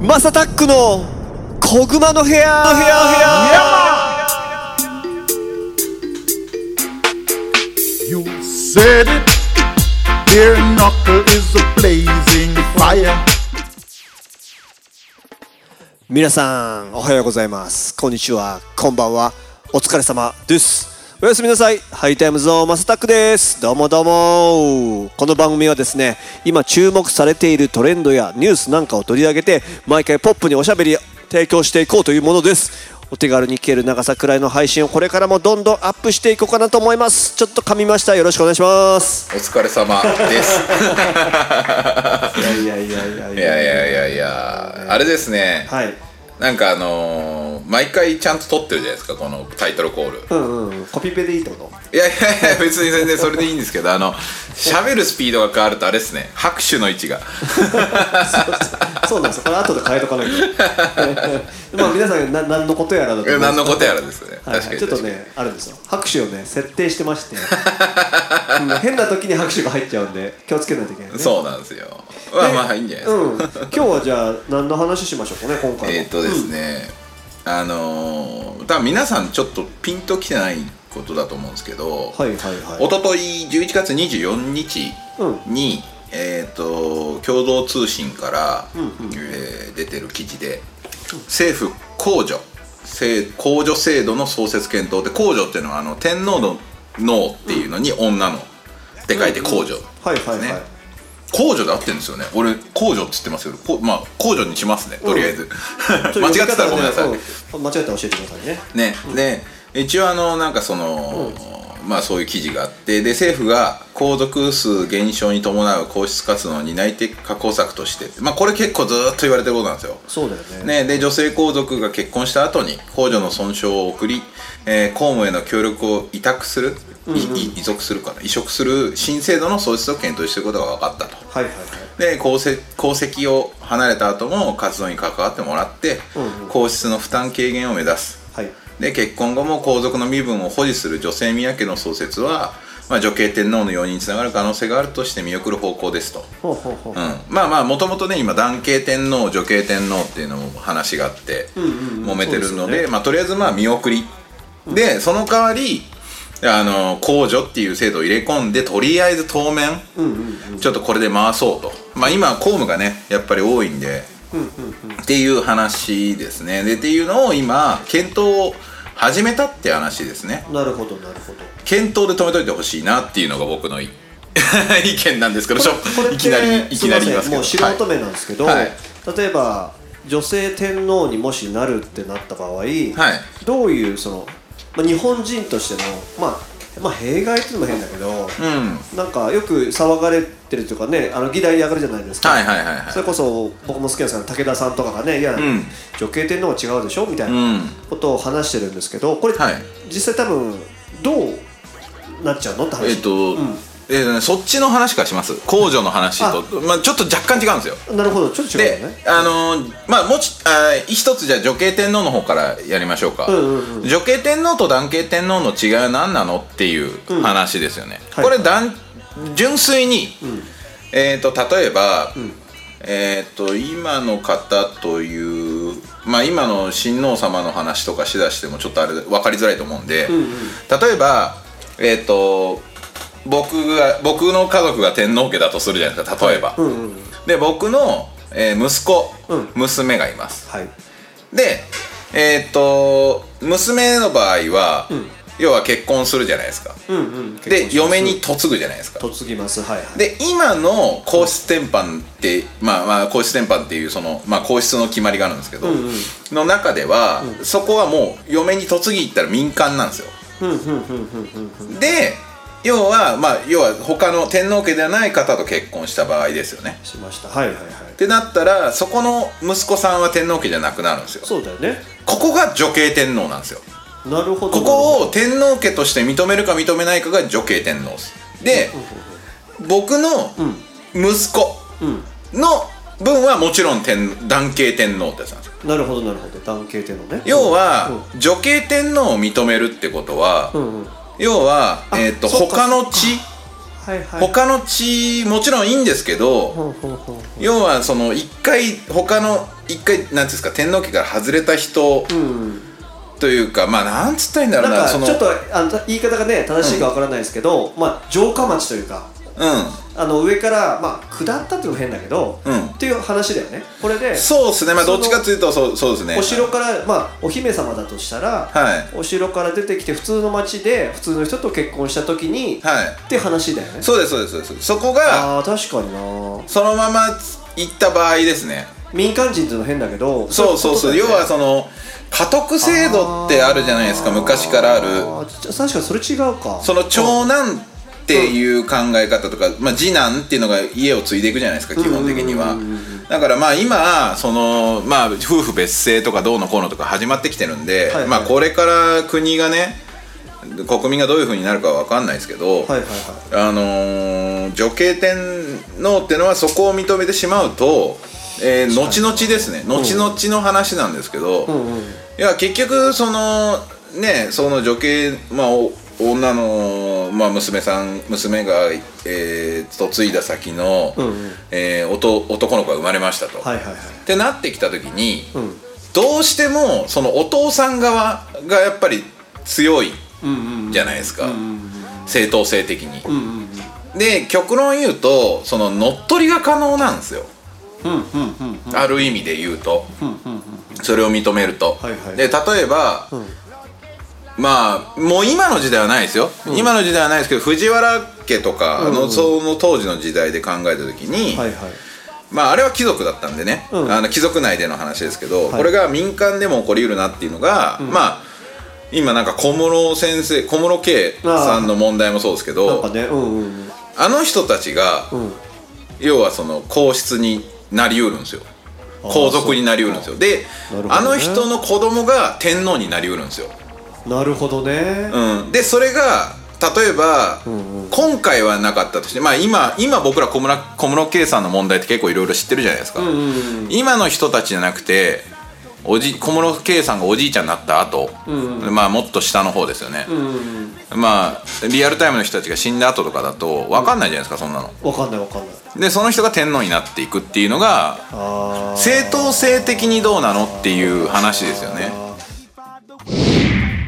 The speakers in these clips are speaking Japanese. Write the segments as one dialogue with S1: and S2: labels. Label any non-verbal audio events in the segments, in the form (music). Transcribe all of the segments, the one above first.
S1: マサタックの小熊の部屋部屋皆さんおはようございます。こんにちは。こんばんは。お疲れ様です。おやすみなさい。ハイタイムズの Massattack です。どうもどうも。この番組はですね今注目されているトレンドやニュースなんかを取り上げて毎回ポップにおしゃべり提供していこうというものです。お手軽に聞ける長さくらいの配信をこれからもどんどんアップしていこうかなと思います。ちょっと噛みました。よろしくお願いします。
S2: お疲れ様です。(laughs)
S1: いやいやいやいやい
S2: いやいやいやいや、あれですね。
S1: はい
S2: なんかあのー毎回ちゃんと撮ってるじゃないですか、このタイトルコール。
S1: うんうんコピペでいいってこと？
S2: いやいやいや、別に全然それでいいんですけど、あの、喋るスピードが変わるとあれですね、拍手の位置が。
S1: そうなんですよこれ後で変えとかないと (laughs) まあ皆さんな何のことやらだと
S2: 何のことやらですね。
S1: はい
S2: 確かに。
S1: ちょっとねあるんですよ拍手をね設定してまして、(laughs) うん変な時に拍手が入っちゃうんで気をつけないといけないね
S2: そうなんですよ。まあまあいいんじゃないですか。
S1: うん。今日はじゃあ何の話しましょうかね今回は。
S2: えっ、とですね、あのー、多分皆さんちょっとピンときてないことだと思うんですけど、
S1: はいはいはい。
S2: 一昨日11月24日に、えー、と共同通信から、えー出てる記事で政府控除制控除制度の創設検討で控除っていうのはあの天皇の脳っていうのに女のって書いて控除、
S1: はいはいはい、
S2: ね控除で合ってるんですよね。俺控除っつってますけどこまあ控除にしますね。とりあえず、
S1: ちょ
S2: 間違ってたらごめんなさい、
S1: うん。間違ったら教えてくださいね。
S2: ね、で一応あのなんかその、まあそういう記事があってで政府が皇族数減少に伴う皇室活動の担い手確保策としてまあこれ結構ずーっと言われてることなんですよ。
S1: そうだよね。
S2: ね、で女性皇族が結婚した後に控除の損傷を送り、えー公務への協力を委託する、移属するかな。移植する新制度の創設を検討していることが分かったと。
S1: はいはいはい。
S2: で功績功績を離れた後も活動に関わってもらって、皇室の負担軽減を目指す。
S1: はい。
S2: で結婚後も皇族の身分を保持する女性宮家の創設は、まあ、女系天皇の容認につながる可能性があるとして見送る方向ですと、
S1: ほうほうほう、
S2: うん、まあまあもともとね今男系天皇女系天皇っていうのも話があって揉めてるので,、まあ、とりあえずまあ見送り、でその代わりあの控除っていう制度を入れ込んでとりあえず当面、ちょっとこれで回そうと。まあ今公務がねやっぱり多いんで、っていう話ですね。でっていうのを今検討を始めたって話ですね。
S1: なるほどなるほど。
S2: 検討で止めといてほしいなっていうのが僕のい (laughs) 意見なんですけどいきなりいきなり言いますけど。
S1: もう素人目なんですけど、
S2: はい。
S1: 例えば女性天皇にもしなるってなった場合、
S2: はい。
S1: どういうその、まあ、日本人としての、まあ、まあ弊害っていうのも変だけど、
S2: うん。
S1: なんかよく騒がれてるというかねあの議題に上がるじゃないですか、
S2: はいはいはいはい。
S1: それこそ僕も好きなんですけど武田さんとかがねいや、
S2: ん。
S1: 女系天皇は違うでしょみたいな
S2: うん。
S1: ことを話してるんですけどこれ、
S2: はい。
S1: 実際多分どうなっちゃうのって話。
S2: えっと、
S1: うん
S2: えーそっちの話からします？控除の話と。まあ、ちょっと若干違うんですよ。
S1: なるほど。ちょっと違うね、
S2: あのーまあもちあー一つじゃあ女系天皇の方からやりましょうか、
S1: んうん
S2: 女系天皇と男系天皇の違いは何なのっていう話ですよね、
S1: はい。
S2: これ男純粋に、えっ、と例えば、えっ、と今の方というまあ今の親王様の話とかしだしてもちょっとあれ分かりづらいと思うんで、例えばえっ、と僕が僕の家族が天皇家だとするじゃないですか例えば、で僕の、えー息子、
S1: うん。
S2: 娘がいます。
S1: はい。
S2: でえーっと娘の場合は、要は結婚するじゃないですか、
S1: うんうん。
S2: で嫁に嫁ぐじゃないですか。
S1: 嫁ぎます。はいはい。
S2: で今の皇室典範ってまあまあ皇室典範っていうその、まあ、皇室の決まりがあるんですけど、の中では、そこはもう嫁に嫁ぎ行ったら民間なんですよ。で要はまあ要は他の天皇家ではない方と結婚した場合ですよね。
S1: しました。はいはいはい。
S2: ってなったらそこの息子さんは天皇家じゃなくなるんですよ。
S1: そうだよね。
S2: ここが女系天皇なんですよ。
S1: なるほど。
S2: ここを天皇家として認めるか認めないかが女系天皇です。で僕の息子の分はもちろん天男系天皇ってやつなんですよ。
S1: なるほどなるほど。男系天皇ね。
S2: 要は、女系天皇を認めるってことは、
S1: うんうん
S2: 要は、
S1: あ
S2: えー、と他の地
S1: はいはい。
S2: 他の地もちろんいいんですけど、要はその一回他の一回なんていうんですか天皇家から外れた人
S1: うん。
S2: というか、まあなんつったらいいんだろうなその
S1: なんかちょっとあの言い方がね正しいかわからないですけど、まあ城下町というかあの上からまあ下ったっていうのも変だけど、
S2: うん。
S1: っていう話だよね。これで
S2: うんそうですね。まあどっちかというとそうそうですね。
S1: お城からまあお姫様だとしたら、
S2: はい。
S1: お城から出てきて普通の町で普通の人と結婚した時に、
S2: はい。
S1: って話だよね。
S2: そうですそうですそうです。そこが
S1: ああ確かにな。
S2: そのまま行った場合ですね。
S1: 民間人っていうの変だけど
S2: そうそうそう。要はその家督制度ってあるじゃないですか昔からある。
S1: あー確かにそれ違うか。
S2: その長男っていう考え方とか、まあ、次男っていうのが家を継いでいくじゃないですか基本的には。だからまあ今そのまあ夫婦別姓とかどうのこうのとか始まってきてるんで、
S1: はいはい。
S2: まあこれから国がね国民がどういうふうになるかは分かんないですけど、あのー女系天皇っていうのはそこを認めてしまうと、えー後々ですね後々の話なんですけど、
S1: うんうん。
S2: いや結局そのねその女系まあお女の、まあ、娘さん娘が、えー、嫁いだ先の、
S1: うんうん
S2: えー男の子が生まれましたと。
S1: はいはいはい
S2: ってなってきた時に、
S1: うん
S2: どうしてもそのお父さん側がやっぱり強い
S1: うんうん
S2: じゃないですか、
S1: うん
S2: 正当性的に。
S1: うんうん
S2: で極論言うとその乗っ取りが可能なんですよ、
S1: うんうんうんうん
S2: ある意味で言うと、
S1: うんうん
S2: それを認めると、
S1: はいはい
S2: で例えば、まあもう今の時代はないですよ、今の時代はないですけど藤原家とかの、その当時の時代で考えた時に、
S1: はいはい。
S2: まああれは貴族だったんでね、
S1: うん。
S2: あの貴族内での話ですけど、
S1: い。
S2: これが民間でも起こりうるなっていうのが、まあ今なんか小室先生小室圭さんの問題もそうですけど
S1: かねうんうん
S2: あの人たちが、
S1: うん。
S2: 要はその皇室になりうるんですよ。皇族になりうるんですよ。で、
S1: ね。
S2: あの人の子供が天皇になりうるんですよ、
S1: なるほどね。
S2: うん、でそれが例えば、今回はなかったとしてまあ今今僕ら小室小室圭さんの問題って結構いろいろ知ってるじゃないですか、
S1: うんうん
S2: 今の人たちじゃなくておじ小室圭さんがおじいちゃんになった後、まあもっと下の方ですよね、
S1: うん
S2: まあリアルタイムの人たちが死んだ後とかだと分かんないじゃないですかそんなの。
S1: わかんないわかんない。
S2: でその人が天皇になっていくっていうのが
S1: あ
S2: 正当性的にどうなのっていう話ですよね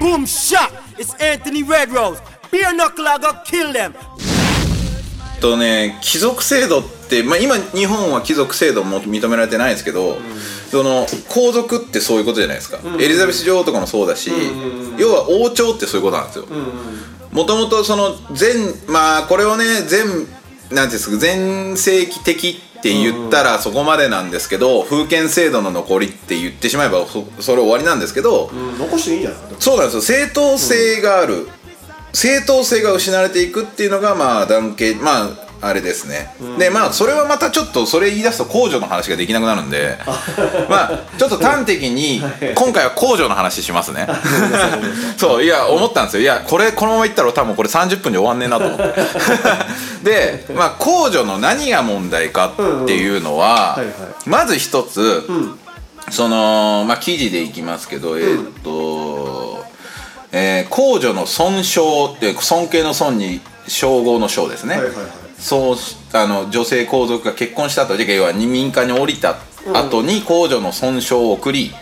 S3: Boom shot! It's Anthony Red Rose. Beer knuckle, I got kill them.
S2: とね貴族制度って、まあ、今日本は貴族制度も認められてないですけど、その皇族ってそういうことじゃないですか、エリザベス女王とかもそうだし、要は王朝ってそういうことなんですよもともとその全まあこれをね全なんていうんですか全盛期的って言ったらそこまでなんですけど封建制度の残りって言ってしまえばそそれ終わりなんですけど、
S1: うん残していいんじゃない？
S2: そうなんですよ。正当性がある、正当性が失われていくっていうのがまあ団結まああれですね、でまあそれはまたちょっとそれ言い出すと控除の話ができなくなるんで。(laughs) まあちょっと端的に今回は控除の話しますね。(laughs) そういや思ったんですよ。いやこれこのままいったら多分これ30分で終わんねえなと思って。(laughs) でまあ控除の何が問題かっていうのは、まず一つ、そのまあ記事でいきますけど、えーっと、えー公女の尊称って尊敬の尊に称号の称ですね、
S1: はいはいはい
S2: そうしあの女性皇族が結婚した後要は民間に降りた後に公女の尊称を送り、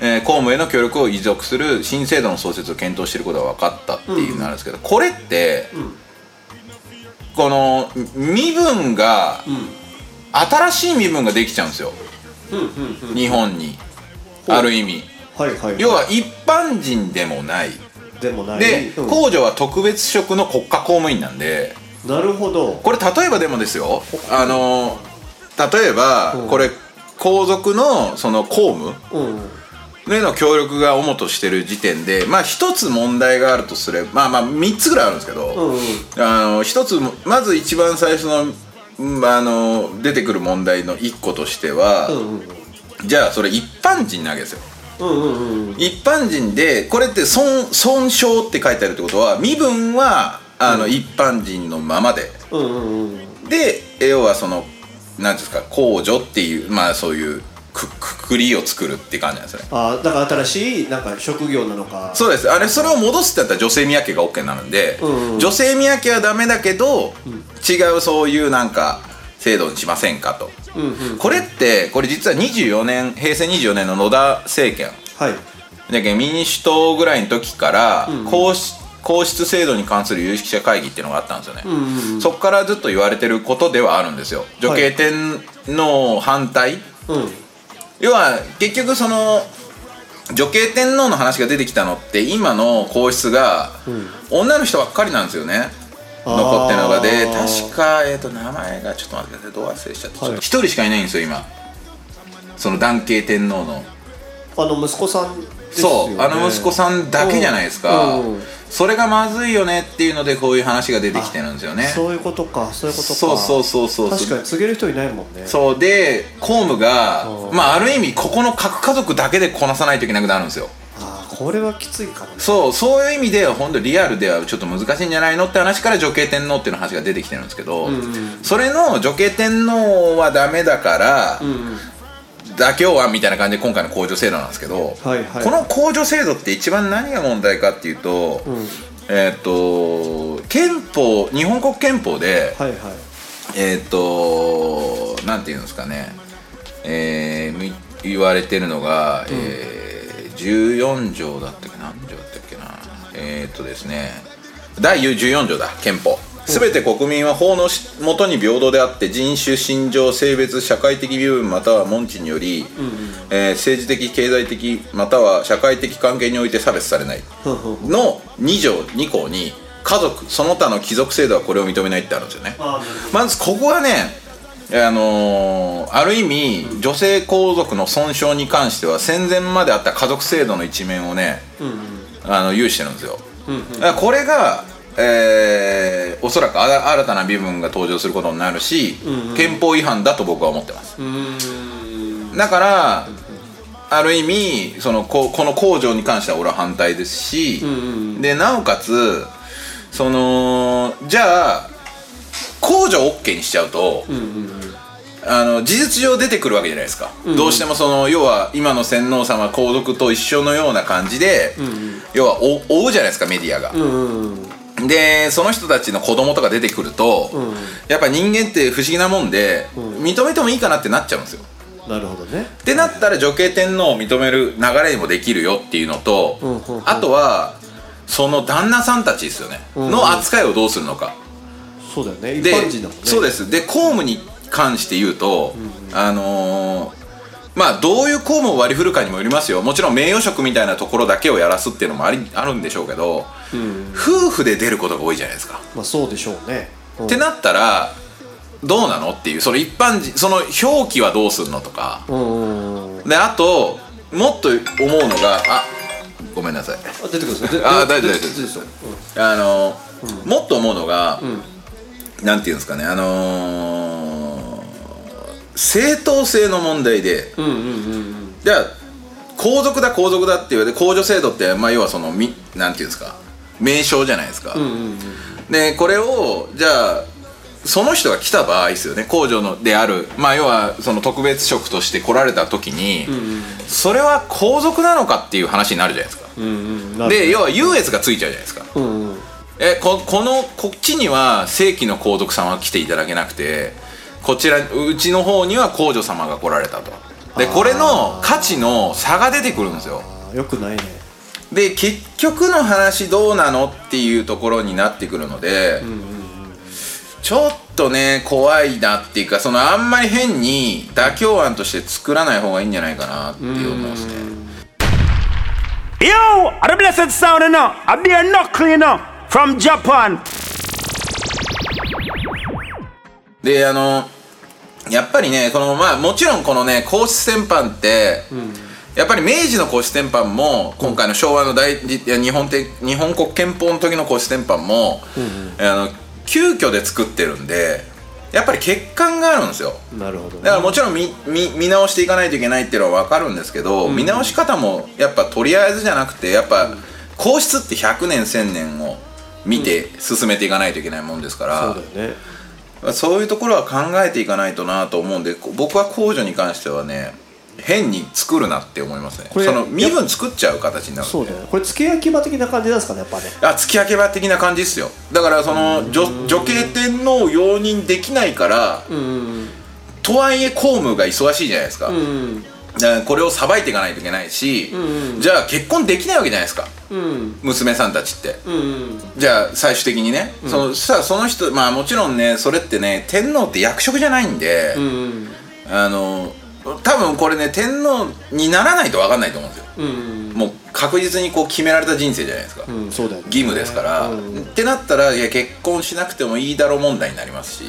S2: えー公務への協力を遺族する新制度の創設を検討していることが分かったっていうのなんですけど、これって、この身分が、新しい身分ができちゃうんですよ、日本に。ある意味。
S1: はいはい。
S2: 要は一般人でもない。
S1: でもない。
S2: で、
S1: うん。
S2: 公女は特別職の国家公務員なんで
S1: なるほど。
S2: これ例えばでもですよ。あの例えばこれ皇族のその公務
S1: うん。
S2: への協力が主としてる時点でまあ一つ問題があるとすればまあまあ3つぐらいあるんですけど、
S1: うんうん。
S2: あの一つまず一番最初のうんあの出てくる問題の1個としては、
S1: うん
S2: じゃあそれ一般人なわけですよ。
S1: うんうんうん
S2: 一般人でこれって尊尊称って書いてあるってことは身分はあの、一般人のままで。
S1: うんうんうん。
S2: で要はその何ですか公女っていうまあそういうくくくりを作るって感じなんですよね。
S1: あーだから新しいなんか職業なのか。
S2: そうです。あれそれを戻すってやったら女性宮家が OK になるんで、
S1: んうん。
S2: 女性宮家はダメだけど、違うそういうなんか制度にしませんかと、これってこれ実は24年平成24年の野田政権。
S1: はい。
S2: だけど民主党ぐらいの時から皇室,、皇室制度に関する有識者会議っていうのがあったんですよね、そこからずっと言われてることではあるんですよ。女系天皇反対、
S1: うん。
S2: 要は結局その女系天皇の話が出てきたのって今の皇室が女の人ばっかりなんですよね、残ってるのがで確か、えー、と名前がちょっと待ってください。どう忘れしちゃって
S1: はい。
S2: 一人しかいないんですよ今。その男系天皇の。
S1: あの息子さんね、
S2: そう。あの息子さんだけじゃないですか、
S1: うんうん
S2: それがまずいよねっていうのでこういう話が出てきてるんですよね。
S1: そういうことかそういうことか。
S2: そうそうそうそう
S1: 確かに告げる人いないもんね。
S2: そう。で公務が
S1: うん。
S2: まあある意味ここの核家族だけでこなさないといけなくなるんですよ。
S1: ああこれはきついかもね。
S2: そう。そういう意味では本当リアルではちょっと難しいんじゃないのって話から女系天皇っていうの話が出てきてるんですけど、それの女系天皇はダメだから、妥協案みたいな感じで今回の控除制度なんですけど、
S1: はいはい。
S2: この控除制度って一番何が問題かっていうと、えーっ、と憲法日本国憲法で、
S1: はいはい。
S2: えーっ、となんていうんですかね、えーみ言われてるのが、えー14条だったっけ何条だったっけな？えーっ、とですね。第14条だ憲法すべて国民は法のしもとに平等であって人種信条性別社会的身分または門地により、えー政治的経済的または社会的関係において差別されない。の2条2項に家族その他の貴族制度はこれを認めないってあるんですよね。
S1: あ
S2: まずここがねあのーある意味女性皇族の損傷に関しては戦前まであった家族制度の一面をね、あの有してるんですよ、だからこれが、えーおそらく新たな身分が登場することになるし、憲法違反だと僕は思ってます。だからある意味そのここの控除に関しては俺は反対ですし、でなおかつそのじゃあ控除 OK にしちゃうと、あの事実上出てくるわけじゃないですか、どうしてもその要は今の洗皇様皇族と一緒のような感じで、要は追追うじゃないですかメディアが、でその人たちの子供とか出てくると、やっぱ人間って不思議なもんで、認めてもいいかなってなっちゃうんですよ。
S1: なるほどね。
S2: ってなったら女系天皇を認める流れにもできるよっていうのと、
S1: んうんうん。
S2: あとはその旦那さんたちですよね、
S1: んうん。
S2: の扱いをどうするのか。
S1: そうだよね。一
S2: で
S1: 般人だもんね。
S2: そうです。で公務に関して言うと、あのーまあどういう公務を割り振るかにもよりますよ。もちろん名誉職みたいなところだけをやらすっていうのもありあるんでしょうけど、夫婦で出ることが多いじゃないですか、
S1: まあそうでしょうね。うん。
S2: ってなったらどうなのっていうその一般人その表記はどうするのとか、
S1: うんうん
S2: であともっと思うのがあごめんなさい。
S1: あ出てくるんですよで
S2: あ
S1: で
S2: 大丈夫。
S1: でですよ
S2: あの、もっと思うのが、なんていうんですかねあのー正当性の問題で、
S1: うんうんうんうん。
S2: じゃあ皇族だ皇族だって言われて皇女制度って、まあ、要はそのみなんていうんですか。名称じゃないですか、でこれをじゃあその人が来た場合ですよね。皇女のである。まあ要はその特別職として来られた時に、それは皇族なのかっていう話になるじゃないですか、
S1: うんうん。
S2: で要は優越がついちゃうじゃないですか。
S1: うんうん。
S2: えここのこっちには正規の皇族様は来ていただけなくてこちらうちの方には皇女様が来られたと。でこれの価値の差が出てくるんですよ。
S1: あよくないね。
S2: で結局の話どうなのっていうところになってくるので、ちょっとね怖いなっていうかそのあんまり変に妥協案として作らない方がいいんじゃないかなっていう思いますね。
S3: Yo, a the blessed sound, you you know. From Japan.
S2: であのやっぱりねこのまあもちろんこのね皇室戦犯って、やっぱり明治の皇室戦犯も今回の昭和の大日本て日本国憲法の時の皇室戦犯も、あの急遽で作ってるんでやっぱり欠陥があるんですよ。
S1: なるほどね。
S2: だからもちろん見見見直していかないといけないっていうのは分かるんですけど、見直し方もやっぱとりあえずじゃなくてやっぱ皇室って100年1000年を見て進めていかないといけないもんですから、
S1: そうだよね
S2: そういうところは考えていかないとなと思うんでこ僕は控除に関してはね変に作るなって思いますね。その身分作っちゃう形になる
S1: そうだよね。これ付け焼き場的な感じなんですかねやっぱね。
S2: あ付き焼け場的な感じですよ。だからその女女系天皇を容認できないから、とはいえ公務が忙しいじゃないですか,、これをさばいていかないといけないし、じゃあ結婚できないわけじゃないですか、娘さんたちって、じゃあ最終的にね、そのさその人まあもちろんねそれってね天皇って役職じゃないんで、あの多分これね天皇にならないと分かんないと思うんですよ、もう確実にこう決められた人生じゃないですか、
S1: うんそうだよね。
S2: 義務ですから、ってなったらいや結婚しなくてもいいだろう問題になりますし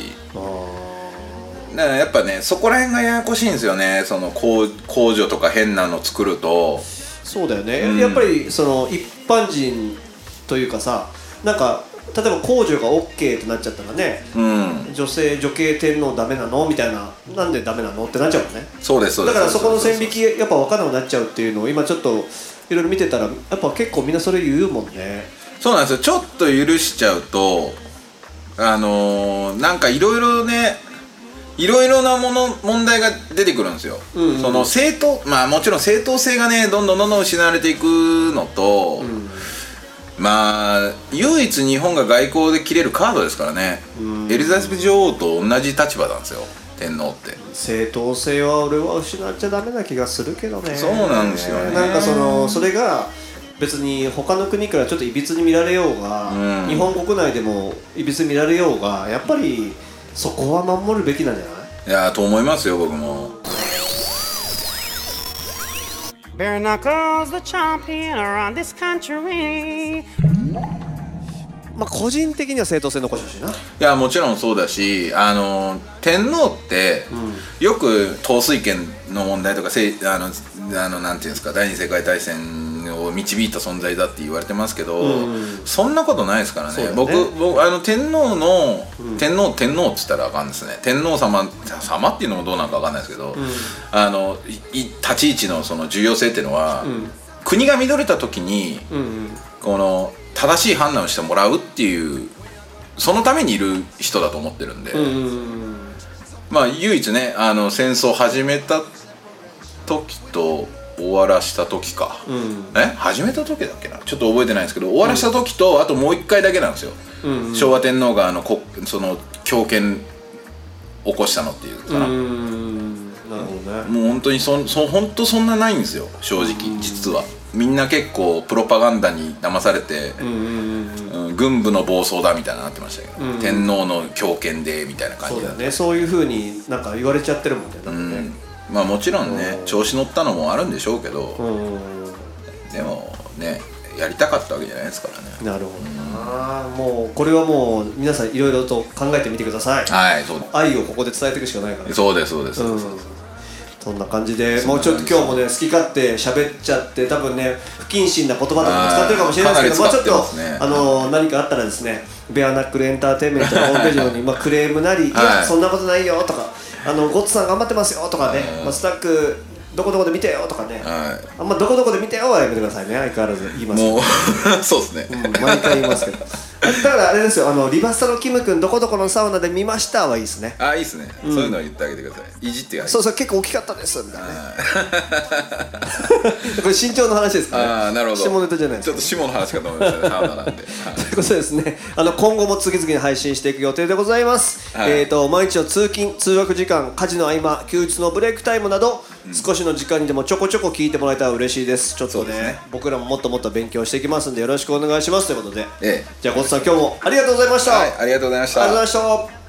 S2: だからやっぱねそこら辺がややこしいんですよね。その工工場とか変なの作ると。
S1: そうだよね、やっぱりその一般人というかさなんか例えば控除が OK ってなっちゃったらね
S2: うん。
S1: 女性女系天皇ダメなのみたいななんでダメなのってなっちゃうもんね。
S2: そうですそうです。
S1: だからそこの線引
S2: き
S1: きやっぱ分からなくなっちゃうっていうのを今ちょっといろいろ見てたらやっぱ結構みんなそれ言うもんね。
S2: そうなんですよ。ちょっと許しちゃうとあのーなんかいろいろねいろいろなもの問題が出てくるんですよ、その正当まあもちろん正当性がねどんどんどんどん失われていくのと、まあ唯一日本が外交で切れるカードですからね、エリザベス女王と同じ立場なんですよ。天皇って。
S1: 正当性は俺は失っちゃダメな気がするけどね。
S2: そうなんですよね。
S1: なんかそのそれが別に他の国からちょっといびつに見られようが、
S2: うん。
S1: 日本国内でもいびつに見られようがやっぱりそこは守るべきなんじゃない？
S2: いやーと思いますよ僕も。
S4: Bare knuckles, the champion around this country.
S1: まあ個人的には正当性残してほしいな。い
S2: やもちろんそうだしあの天皇って、よく統帥権の問題とかせいあのあのなんていうんですか第二次世界大戦を導いた存在だって言われてますけど、そんなことないですからね。
S1: ね。
S2: 僕僕あの天皇の、天皇天皇っつったらあかんですね。天皇様様っていうのもどうなのかわかんないですけど、あのいい立ち位置のその重要性っていうのは、国が乱れた時に、この正しい判断をしてもらうっていうそのためにいる人だと思ってるんで、まあ唯一ねあの戦争始めた時と終わらした時か、え？始めた時だっけな？ちょっと覚えてないんですけど終わらした時と、あともう一回だけなんですよ、昭和天皇があのこその強権起こしたのっていうかな、
S1: うんなるほどね。
S2: もう本当にそんそ本当そんなないんですよ正直実は。みんな結構プロパガンダに騙されて、うん軍部の暴走だみたいなのなってましたけど、天皇の強権でみたいな感
S1: そうだよね。そういうふうになんか言われちゃってるもんね。だってね
S2: まあもちろんね調子乗ったのもあるんでしょうけど、
S1: うん。
S2: でもねやりたかったわけじゃないですからね。
S1: なるほどな。もうこれはもう皆さんいろいろと考えてみてください。
S2: はいそう。
S1: 愛をここで伝えていくしかないから
S2: そうですそうです、
S1: うん。そんな感じでもうちょっと今日もね好き勝手喋っちゃって多分ね不謹慎な言葉とかも使ってるかもしれないですけどもうちょっとあの何かあったらですねベアナックルエンターテインメントのホームページにまあクレームなり「いや
S2: はい。
S1: そんなことないよ」とか「あのゴッツさん頑張ってますよ」とかね「まあスタックどこどこで見てよ」とかね。
S2: は
S1: あんまどこどこで見てよはやめてくださいね。相変わらず言います
S2: もう (laughs) そうですね、
S1: うん毎回言いますけど。だからあれですよ。あのリバスタのキム君どこどこのサウナで見ましたはいいですね。
S2: あいいですね、そういうのを言ってあげてください。いじって
S1: そうそう結構大きかったですみたいなね。(laughs) これ身長の話ですから、ね、
S2: ああなるほど。
S1: 下ネタじゃないです
S2: ちょっと下の話かと思いましたねサウナなんで、は (laughs) い
S1: ということでですね。あの今後も次々に配信していく予定でございます、
S2: はい。
S1: えー、と毎日の通勤通学時間家事の合間休日のブレイクタイムなど、少しの時間にでもちょこちょこ聞いてもらえたら嬉しいです。ちょっとね
S2: ね。
S1: 僕らももっともっと勉強していきますんでよろしくお願いしますということで、
S2: ええ。
S1: じゃあゴッツさん今日もありがとうございました、
S2: はい、ありがとうございました。
S1: ありがとうございました